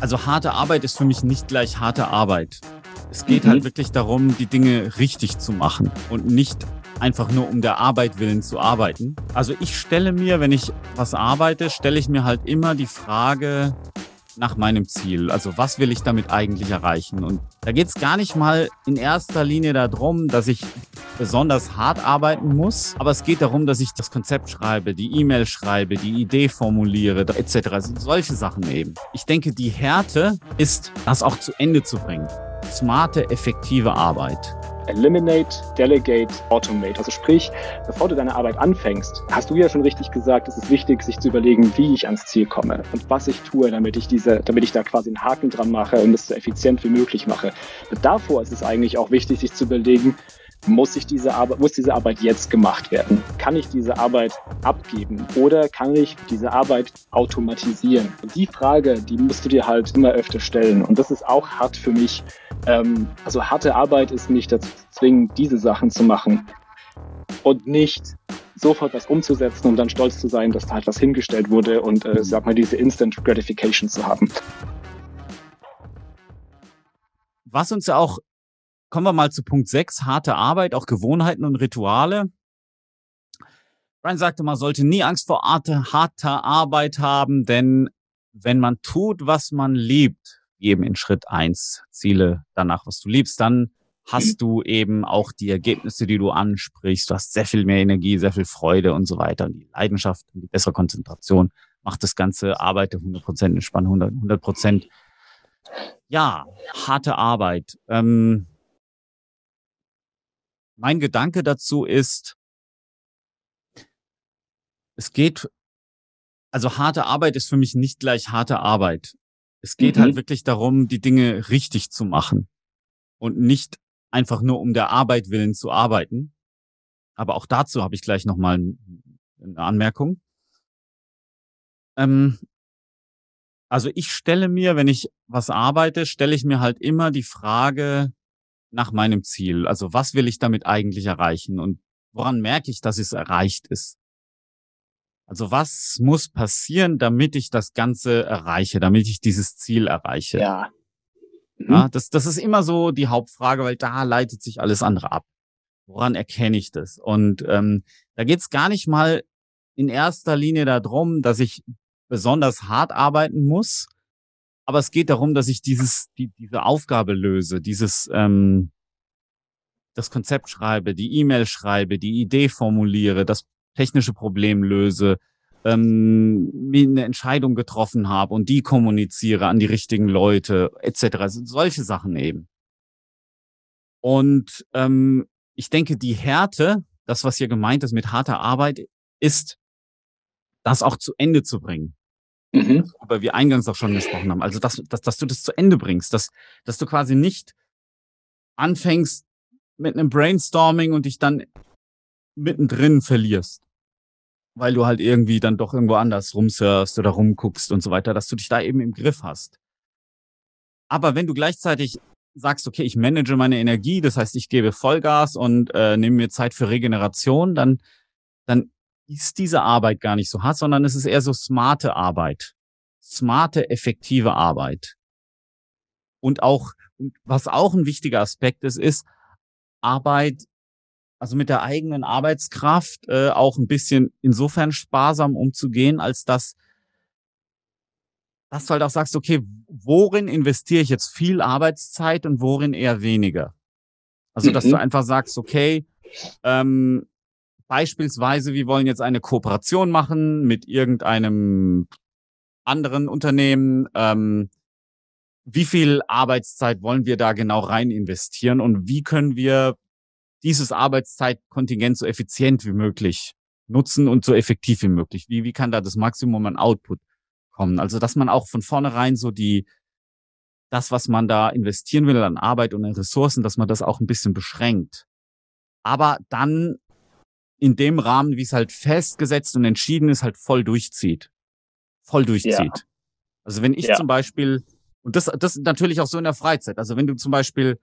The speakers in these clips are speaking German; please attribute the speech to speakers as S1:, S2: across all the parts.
S1: Also harte Arbeit ist für mich nicht gleich harte Arbeit. Es geht mhm. halt wirklich darum, die Dinge richtig zu machen und nicht einfach nur um der Arbeit willen zu arbeiten. Also ich stelle mir, wenn ich was arbeite, stelle ich mir halt immer die Frage nach meinem Ziel. Also was will ich damit eigentlich erreichen? Und da geht es gar nicht mal in erster Linie darum, dass ich besonders hart arbeiten muss, aber es geht darum, dass ich das Konzept schreibe, die E-Mail schreibe, die Idee formuliere, etc. Also solche Sachen eben. Ich denke, die Härte ist, das auch zu Ende zu bringen. Smarte, effektive Arbeit.
S2: Eliminate, Delegate, Automate. Also sprich, bevor du deine Arbeit anfängst, hast du ja schon richtig gesagt, es ist wichtig, sich zu überlegen, wie ich ans Ziel komme und was ich tue, damit ich diese, damit ich da quasi einen Haken dran mache und es so effizient wie möglich mache. Und davor ist es eigentlich auch wichtig, sich zu überlegen, muss, ich diese Arbeit, muss diese Arbeit jetzt gemacht werden? Kann ich diese Arbeit abgeben oder kann ich diese Arbeit automatisieren? Die Frage, die musst du dir halt immer öfter stellen. Und das ist auch hart für mich. Ähm, also harte Arbeit ist nicht dazu zwingen, diese Sachen zu machen und nicht sofort was umzusetzen und dann stolz zu sein, dass da halt was hingestellt wurde und äh, sag mal diese Instant Gratification zu haben.
S1: Was uns ja auch Kommen wir mal zu Punkt 6, harte Arbeit, auch Gewohnheiten und Rituale. Brian sagte, man sollte nie Angst vor harter Arbeit haben, denn wenn man tut, was man liebt, eben in Schritt eins Ziele danach, was du liebst, dann hast du eben auch die Ergebnisse, die du ansprichst. Du hast sehr viel mehr Energie, sehr viel Freude und so weiter. Und die Leidenschaft und die bessere Konzentration macht das Ganze, arbeite 100 Prozent, entspann 100 Prozent. Ja, harte Arbeit. Ähm, mein Gedanke dazu ist, es geht, also harte Arbeit ist für mich nicht gleich harte Arbeit. Es geht halt mhm. halt wirklich darum, die Dinge richtig zu machen und nicht einfach nur um der Arbeit willen zu arbeiten. Aber auch dazu habe ich gleich nochmal eine Anmerkung. Ähm, also ich stelle mir, wenn ich was arbeite, stelle ich mir halt immer die Frage, nach meinem Ziel. Also was will ich damit eigentlich erreichen und woran merke ich, dass es erreicht ist? Also was muss passieren, damit ich das Ganze erreiche, damit ich dieses Ziel erreiche?
S2: Ja.
S1: Mhm. ja das, das ist immer so die Hauptfrage, weil da leitet sich alles andere ab. Woran erkenne ich das? Und ähm, da geht es gar nicht mal in erster Linie darum, dass ich besonders hart arbeiten muss, aber es geht darum, dass ich dieses, die, diese Aufgabe löse, dieses, ähm, das Konzept schreibe, die E-Mail schreibe, die Idee formuliere, das technische Problem löse, ähm, mir eine Entscheidung getroffen habe und die kommuniziere an die richtigen Leute, etc. Also solche Sachen eben. Und ähm, ich denke, die Härte, das, was hier gemeint ist mit harter Arbeit, ist, das auch zu Ende zu bringen mhm. worüber wir eingangs auch schon gesprochen haben. Also, dass, dass, dass du das zu Ende bringst, dass, dass du quasi nicht anfängst mit einem Brainstorming und dich dann mittendrin verlierst. Weil du halt irgendwie dann doch irgendwo anders rumsurfst oder rumguckst und so weiter, dass du dich da eben im Griff hast. Aber wenn du gleichzeitig sagst, okay, ich manage meine Energie, das heißt, ich gebe Vollgas und äh, nehme mir Zeit für Regeneration, dann, dann ist diese Arbeit gar nicht so hart, sondern es ist eher so smarte Arbeit. Smarte, effektive Arbeit. Und auch, was auch ein wichtiger Aspekt ist, ist Arbeit, also mit der eigenen Arbeitskraft äh, auch ein bisschen insofern sparsam umzugehen, als dass, dass du halt auch sagst, okay, worin investiere ich jetzt viel Arbeitszeit und worin eher weniger? Also, dass mhm. du einfach sagst, okay, ähm, Beispielsweise, wir wollen jetzt eine Kooperation machen mit irgendeinem anderen Unternehmen. Ähm, wie viel Arbeitszeit wollen wir da genau rein investieren und wie können wir dieses Arbeitszeitkontingent so effizient wie möglich nutzen und so effektiv wie möglich? Wie, wie kann da das Maximum an Output kommen? Also, dass man auch von vornherein so die, das, was man da investieren will an Arbeit und an Ressourcen, dass man das auch ein bisschen beschränkt. Aber dann in dem Rahmen, wie es halt festgesetzt und entschieden ist, halt voll durchzieht. Voll durchzieht. Ja. Also wenn ich ja. zum Beispiel, und das, das natürlich auch so in der Freizeit, also wenn du zum Beispiel,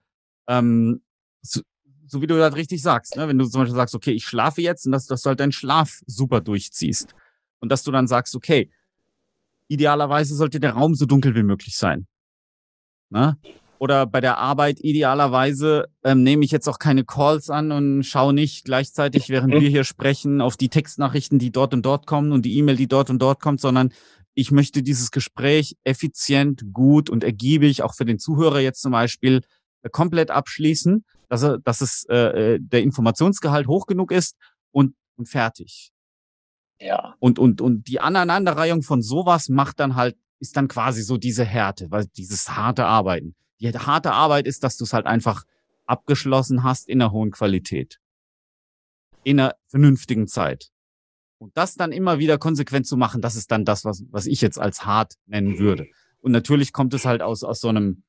S1: ähm, so, so wie du das richtig sagst, ne? wenn du zum Beispiel sagst, okay, ich schlafe jetzt und dass, dass du halt deinen Schlaf super durchziehst. Und dass du dann sagst, okay, idealerweise sollte der Raum so dunkel wie möglich sein. Ne? Oder bei der Arbeit idealerweise ähm, nehme ich jetzt auch keine Calls an und schaue nicht gleichzeitig, während mhm. wir hier sprechen, auf die Textnachrichten, die dort und dort kommen und die E-Mail, die dort und dort kommt, sondern ich möchte dieses Gespräch effizient, gut und ergiebig, auch für den Zuhörer jetzt zum Beispiel, äh, komplett abschließen, dass, er, dass es äh, äh, der Informationsgehalt hoch genug ist und, und fertig. Ja. Und, und, und die Aneinanderreihung von sowas macht dann halt, ist dann quasi so diese Härte, weil dieses harte Arbeiten. Die harte Arbeit ist, dass du es halt einfach abgeschlossen hast in einer hohen Qualität. In einer vernünftigen Zeit. Und das dann immer wieder konsequent zu machen, das ist dann das, was, was ich jetzt als hart nennen würde. Und natürlich kommt es halt aus, aus so einem,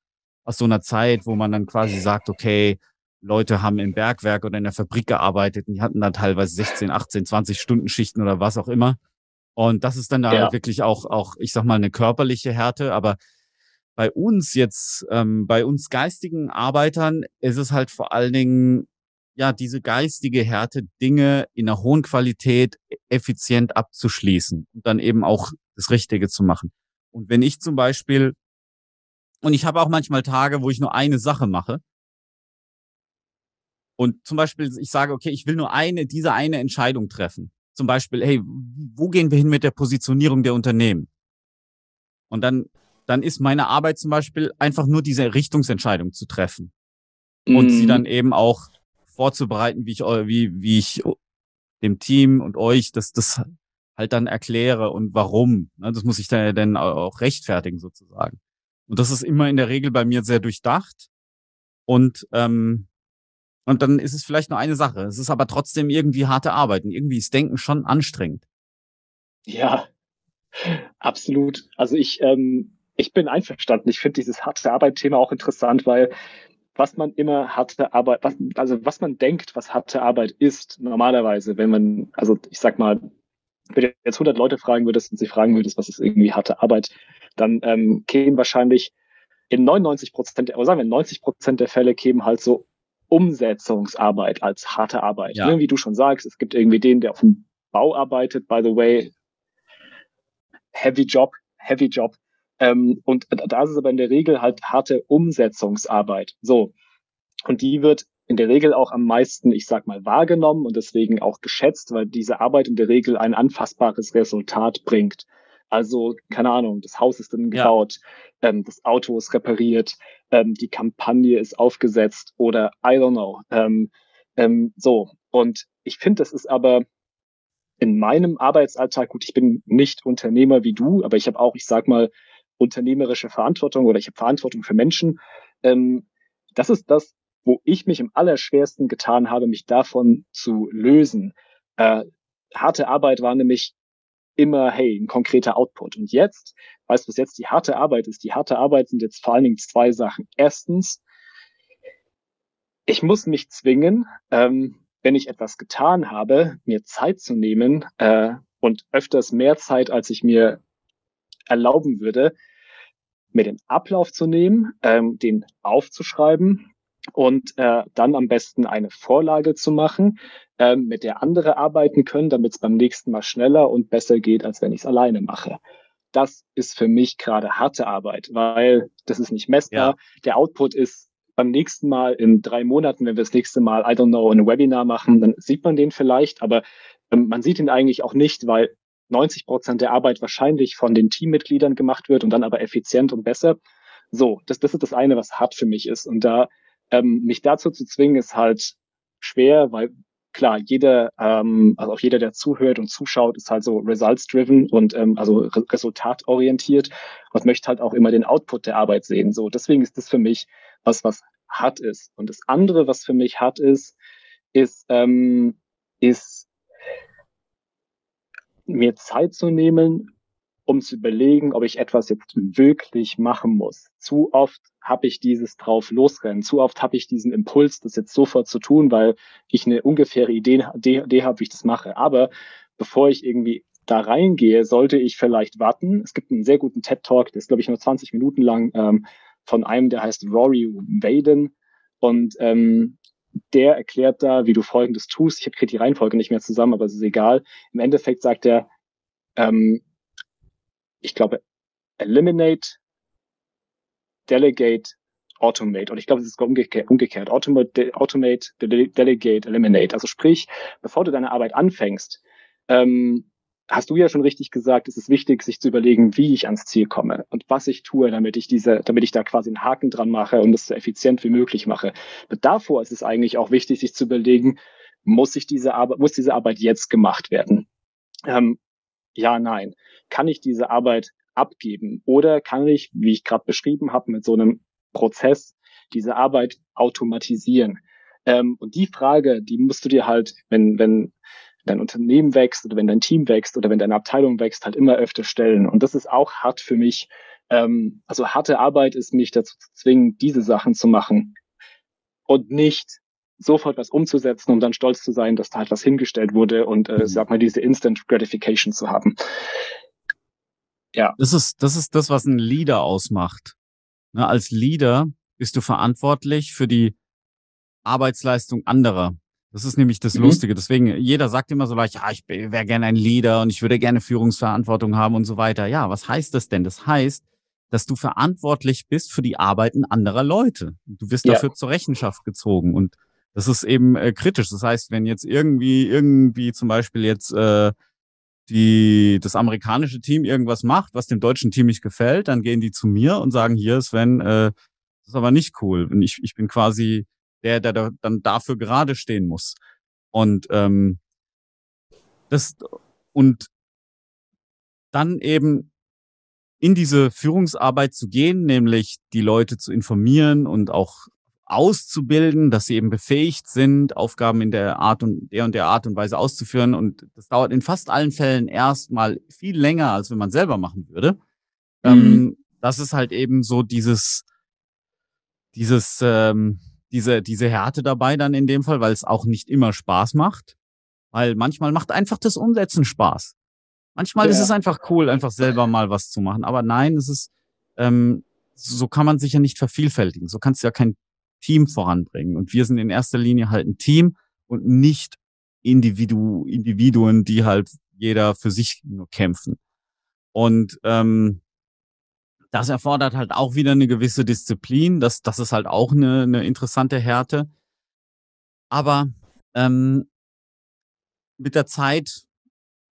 S1: aus so einer Zeit, wo man dann quasi sagt, okay, Leute haben im Bergwerk oder in der Fabrik gearbeitet und die hatten dann teilweise 16, 18, 20 Stunden Schichten oder was auch immer. Und das ist dann da ja. wirklich auch, auch, ich sag mal, eine körperliche Härte. Aber bei uns jetzt, ähm, bei uns geistigen Arbeitern ist es halt vor allen Dingen ja, diese geistige Härte, Dinge in einer hohen Qualität e-, effizient abzuschließen und dann eben auch das Richtige zu machen. Und wenn ich zum Beispiel, und ich habe auch manchmal Tage, wo ich nur eine Sache mache, und zum Beispiel, ich sage, okay, ich will nur eine, diese eine Entscheidung treffen. Zum Beispiel, hey, wo gehen wir hin mit der Positionierung der Unternehmen? Und dann, dann ist meine Arbeit zum Beispiel einfach nur diese Richtungsentscheidung zu treffen. Und sie mhm. dann eben auch vorzubereiten, wie ich, wie, wie ich dem Team und euch das, das halt dann erkläre und warum. Ne, das muss ich dann, dann auch rechtfertigen sozusagen. Und das ist immer in der Regel bei mir sehr durchdacht. Und, ähm, und dann ist es vielleicht nur eine Sache. Es ist aber trotzdem irgendwie harte Arbeit. Und irgendwie ist Denken schon anstrengend.
S2: Ja, absolut. Also ich, ähm, ich bin einverstanden. Ich finde dieses harte Arbeit-Thema auch interessant, weil was man immer harte Arbeit, was, also was man denkt, was harte Arbeit ist, normalerweise, wenn man, also ich sag mal, wenn du jetzt 100 Leute fragen würdest und sie fragen würdest, was ist irgendwie harte Arbeit, dann ähm, kämen wahrscheinlich in 99 Prozent, oder sagen wir 90 Prozent der Fälle kämen halt so Umsetzungsarbeit als harte Arbeit. Ja. Ne? Wie du schon sagst, es gibt irgendwie den, der auf dem Bau arbeitet, by the way, heavy Job, heavy Job. Ähm, und da ist es aber in der Regel halt harte Umsetzungsarbeit. So. Und die wird in der Regel auch am meisten, ich sag mal, wahrgenommen und deswegen auch geschätzt, weil diese Arbeit in der Regel ein anfassbares Resultat bringt. Also, keine Ahnung, das Haus ist dann gebaut, ja. ähm, das Auto ist repariert, ähm, die Kampagne ist aufgesetzt oder I don't know. Ähm, ähm, so. Und ich finde, das ist aber in meinem Arbeitsalltag, gut, ich bin nicht Unternehmer wie du, aber ich habe auch, ich sag mal, unternehmerische Verantwortung oder ich habe Verantwortung für Menschen. Ähm, das ist das, wo ich mich im Allerschwersten getan habe, mich davon zu lösen. Äh, harte Arbeit war nämlich immer, hey, ein konkreter Output. Und jetzt, weißt du, was jetzt die harte Arbeit ist? Die harte Arbeit sind jetzt vor allen Dingen zwei Sachen. Erstens, ich muss mich zwingen, ähm, wenn ich etwas getan habe, mir Zeit zu nehmen äh, und öfters mehr Zeit, als ich mir erlauben würde, mir den Ablauf zu nehmen, ähm, den aufzuschreiben und äh, dann am besten eine Vorlage zu machen, ähm, mit der andere arbeiten können, damit es beim nächsten Mal schneller und besser geht, als wenn ich es alleine mache. Das ist für mich gerade harte Arbeit, weil das ist nicht messbar. Ja. Der Output ist beim nächsten Mal in drei Monaten, wenn wir das nächste Mal, I don't know, ein Webinar machen, dann sieht man den vielleicht, aber ähm, man sieht ihn eigentlich auch nicht, weil 90 Prozent der Arbeit wahrscheinlich von den Teammitgliedern gemacht wird und dann aber effizient und besser. So, das, das ist das eine, was hart für mich ist. Und da ähm, mich dazu zu zwingen, ist halt schwer, weil klar, jeder, ähm, also auch jeder, der zuhört und zuschaut, ist halt so results-driven und ähm, also re resultatorientiert und möchte halt auch immer den Output der Arbeit sehen. So, deswegen ist das für mich was, was hart ist. Und das andere, was für mich hart ist, ist, ähm, ist mir Zeit zu nehmen, um zu überlegen, ob ich etwas jetzt wirklich machen muss. Zu oft habe ich dieses drauf losrennen. Zu oft habe ich diesen Impuls, das jetzt sofort zu tun, weil ich eine ungefähre Idee, Idee, habe, wie ich das mache. Aber bevor ich irgendwie da reingehe, sollte ich vielleicht warten. Es gibt einen sehr guten TED-Talk, der ist, glaube ich, nur 20 Minuten lang, ähm, von einem, der heißt Rory Vaden. Und ähm, der erklärt da, wie du Folgendes tust. Ich kriege die Reihenfolge nicht mehr zusammen, aber es ist egal. Im Endeffekt sagt er, ähm, ich glaube, Eliminate, Delegate, Automate. Und ich glaube, es ist umgekehrt. umgekehrt. Automate, Automate, Delegate, Eliminate. Also sprich, bevor du deine Arbeit anfängst, ähm, hast du ja schon richtig gesagt, es ist wichtig, sich zu überlegen, wie ich ans Ziel komme und was ich tue, damit ich diese, damit ich da quasi einen Haken dran mache und es so effizient wie möglich mache. Aber davor ist es eigentlich auch wichtig, sich zu überlegen, muss ich diese Arbeit, muss diese Arbeit jetzt gemacht werden? Ähm, ja, nein. Kann ich diese Arbeit abgeben oder kann ich, wie ich gerade beschrieben habe, mit so einem Prozess diese Arbeit automatisieren? Ähm, und die Frage, die musst du dir halt, wenn, wenn dein Unternehmen wächst oder wenn dein Team wächst oder wenn deine Abteilung wächst, halt immer öfter stellen. Und das ist auch hart für mich. Ähm, also harte Arbeit ist mich dazu zu zwingen, diese Sachen zu machen und nicht sofort was umzusetzen, um dann stolz zu sein, dass da halt was hingestellt wurde und äh, mhm. sag mal diese Instant Gratification zu haben.
S1: Ja. Das ist das ist das, was ein Leader ausmacht. Ne, als Leader bist du verantwortlich für die Arbeitsleistung anderer. Das ist nämlich das mhm. Lustige. Deswegen, jeder sagt immer so leicht, ja, ich wäre gerne ein Leader und ich würde gerne Führungsverantwortung haben und so weiter. Ja, was heißt das denn? Das heißt, dass du verantwortlich bist für die Arbeiten anderer Leute. Du wirst ja. dafür zur Rechenschaft gezogen und das ist eben äh, kritisch. Das heißt, wenn jetzt irgendwie, irgendwie zum Beispiel jetzt äh, die, das amerikanische Team irgendwas macht, was dem deutschen Team nicht gefällt, dann gehen die zu mir und sagen, hier, Sven, äh, das ist aber nicht cool. Und ich, ich bin quasi der, der da dann dafür gerade stehen muss. Und ähm, das und dann eben in diese Führungsarbeit zu gehen, nämlich die Leute zu informieren und auch auszubilden, dass sie eben befähigt sind, Aufgaben in der Art und der und der Art und Weise auszuführen. Und das dauert in fast allen Fällen erstmal viel länger, als wenn man selber machen würde. Mhm. Ähm, das ist halt eben so dieses, dieses ähm, diese, diese Härte dabei dann in dem Fall, weil es auch nicht immer Spaß macht. Weil manchmal macht einfach das Umsetzen Spaß. Manchmal ja. ist es einfach cool, einfach selber mal was zu machen. Aber nein, es ist, ähm, so kann man sich ja nicht vervielfältigen. So kannst du ja kein Team voranbringen. Und wir sind in erster Linie halt ein Team und nicht Individu Individuen, die halt jeder für sich nur kämpfen. Und ähm, das erfordert halt auch wieder eine gewisse Disziplin. Das, das ist halt auch eine, eine interessante Härte. Aber ähm, mit der Zeit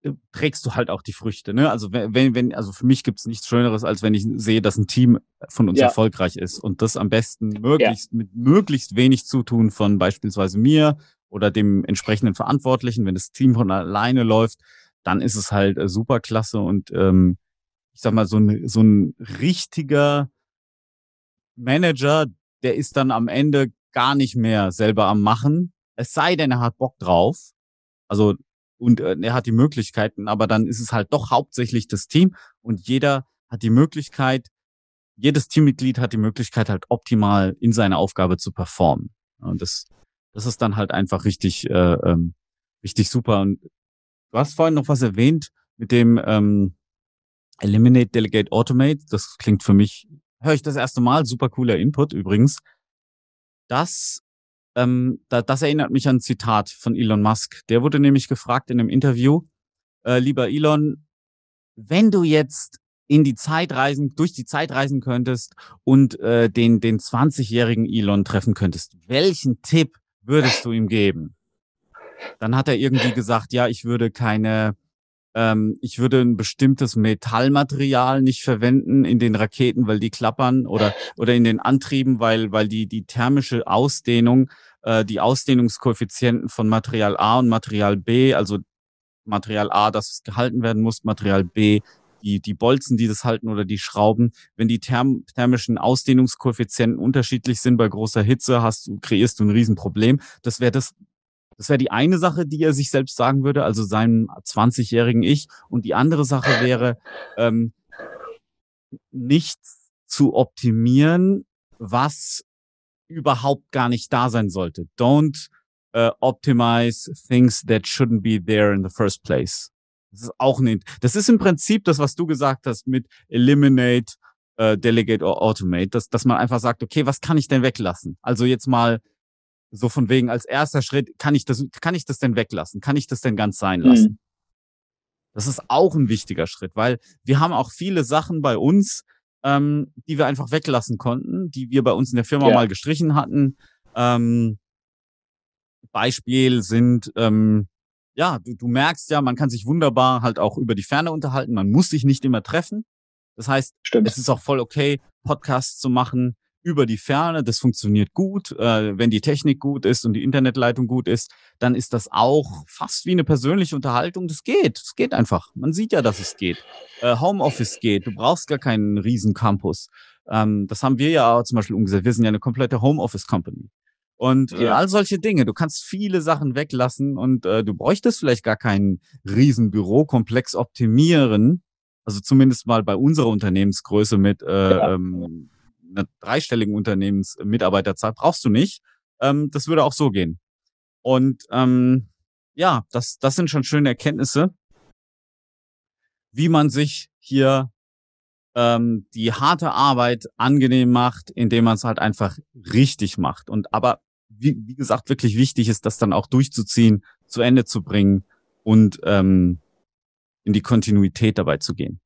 S1: äh, trägst du halt auch die Früchte. Ne? Also wenn, wenn, also für mich gibt's nichts Schöneres, als wenn ich sehe, dass ein Team von uns ja. erfolgreich ist und das am besten möglichst ja. mit möglichst wenig Zutun von beispielsweise mir oder dem entsprechenden Verantwortlichen. Wenn das Team von alleine läuft, dann ist es halt äh, super klasse und ähm, ich sag mal, so ein, so ein richtiger Manager, der ist dann am Ende gar nicht mehr selber am Machen. Es sei denn, er hat Bock drauf. Also, und äh, er hat die Möglichkeiten, aber dann ist es halt doch hauptsächlich das Team und jeder hat die Möglichkeit, jedes Teammitglied hat die Möglichkeit, halt optimal in seine Aufgabe zu performen. Und das, das ist dann halt einfach richtig, äh, ähm, richtig super. Und du hast vorhin noch was erwähnt mit dem, ähm, Eliminate, Delegate, Automate. Das klingt für mich, höre ich das erste Mal, super cooler Input übrigens. Das, ähm, da, das erinnert mich an ein Zitat von Elon Musk. Der wurde nämlich gefragt in einem Interview, äh, lieber Elon, wenn du jetzt in die Zeit reisen, durch die Zeit reisen könntest und äh, den, den 20-jährigen Elon treffen könntest, welchen Tipp würdest du ihm geben? Dann hat er irgendwie gesagt, ja, ich würde keine ähm, ich würde ein bestimmtes Metallmaterial nicht verwenden in den Raketen, weil die klappern oder, oder in den Antrieben, weil, weil die, die thermische Ausdehnung, äh, die Ausdehnungskoeffizienten von Material A und Material B, also Material A, das gehalten werden muss, Material B, die, die Bolzen, die das halten oder die Schrauben, wenn die therm thermischen Ausdehnungskoeffizienten unterschiedlich sind bei großer Hitze, hast du, kreierst du ein Riesenproblem. Das wäre das das wäre die eine Sache, die er sich selbst sagen würde, also seinem 20-jährigen Ich. Und die andere Sache wäre, ähm, nicht zu optimieren, was überhaupt gar nicht da sein sollte. Don't uh, optimize things that shouldn't be there in the first place. Das ist auch nicht. Das ist im Prinzip das, was du gesagt hast mit eliminate, uh, delegate or automate, dass, dass man einfach sagt, okay, was kann ich denn weglassen? Also jetzt mal so von wegen als erster Schritt, kann ich das, kann ich das denn weglassen? Kann ich das denn ganz sein lassen? Das ist auch ein wichtiger Schritt, weil wir haben auch viele Sachen bei uns, ähm, die wir einfach weglassen konnten, die wir bei uns in der Firma ja. mal gestrichen hatten. Ähm, Beispiel sind, ähm, ja, du, du merkst ja, man kann sich wunderbar halt auch über die Ferne unterhalten, man muss sich nicht immer treffen. Das heißt, Stimmt. es ist auch voll okay, Podcasts zu machen über die Ferne. Das funktioniert gut. Äh, wenn die Technik gut ist und die Internetleitung gut ist, dann ist das auch fast wie eine persönliche Unterhaltung. Das geht. Es geht einfach. Man sieht ja, dass es geht. Äh, Homeoffice geht. Du brauchst gar keinen riesen Campus. Ähm, das haben wir ja auch zum Beispiel umgesetzt. Wir sind ja eine komplette Homeoffice-Company. Und äh, ja. all solche Dinge. Du kannst viele Sachen weglassen und äh, du bräuchtest vielleicht gar keinen riesen Bürokomplex optimieren. Also zumindest mal bei unserer Unternehmensgröße mit äh, ja. ähm, einer dreistelligen Unternehmensmitarbeiterzahl brauchst du nicht. Ähm, das würde auch so gehen. Und ähm, ja, das, das sind schon schöne Erkenntnisse, wie man sich hier ähm, die harte Arbeit angenehm macht, indem man es halt einfach richtig macht. Und aber, wie, wie gesagt, wirklich wichtig ist, das dann auch durchzuziehen, zu Ende zu bringen und ähm, in die Kontinuität dabei zu gehen.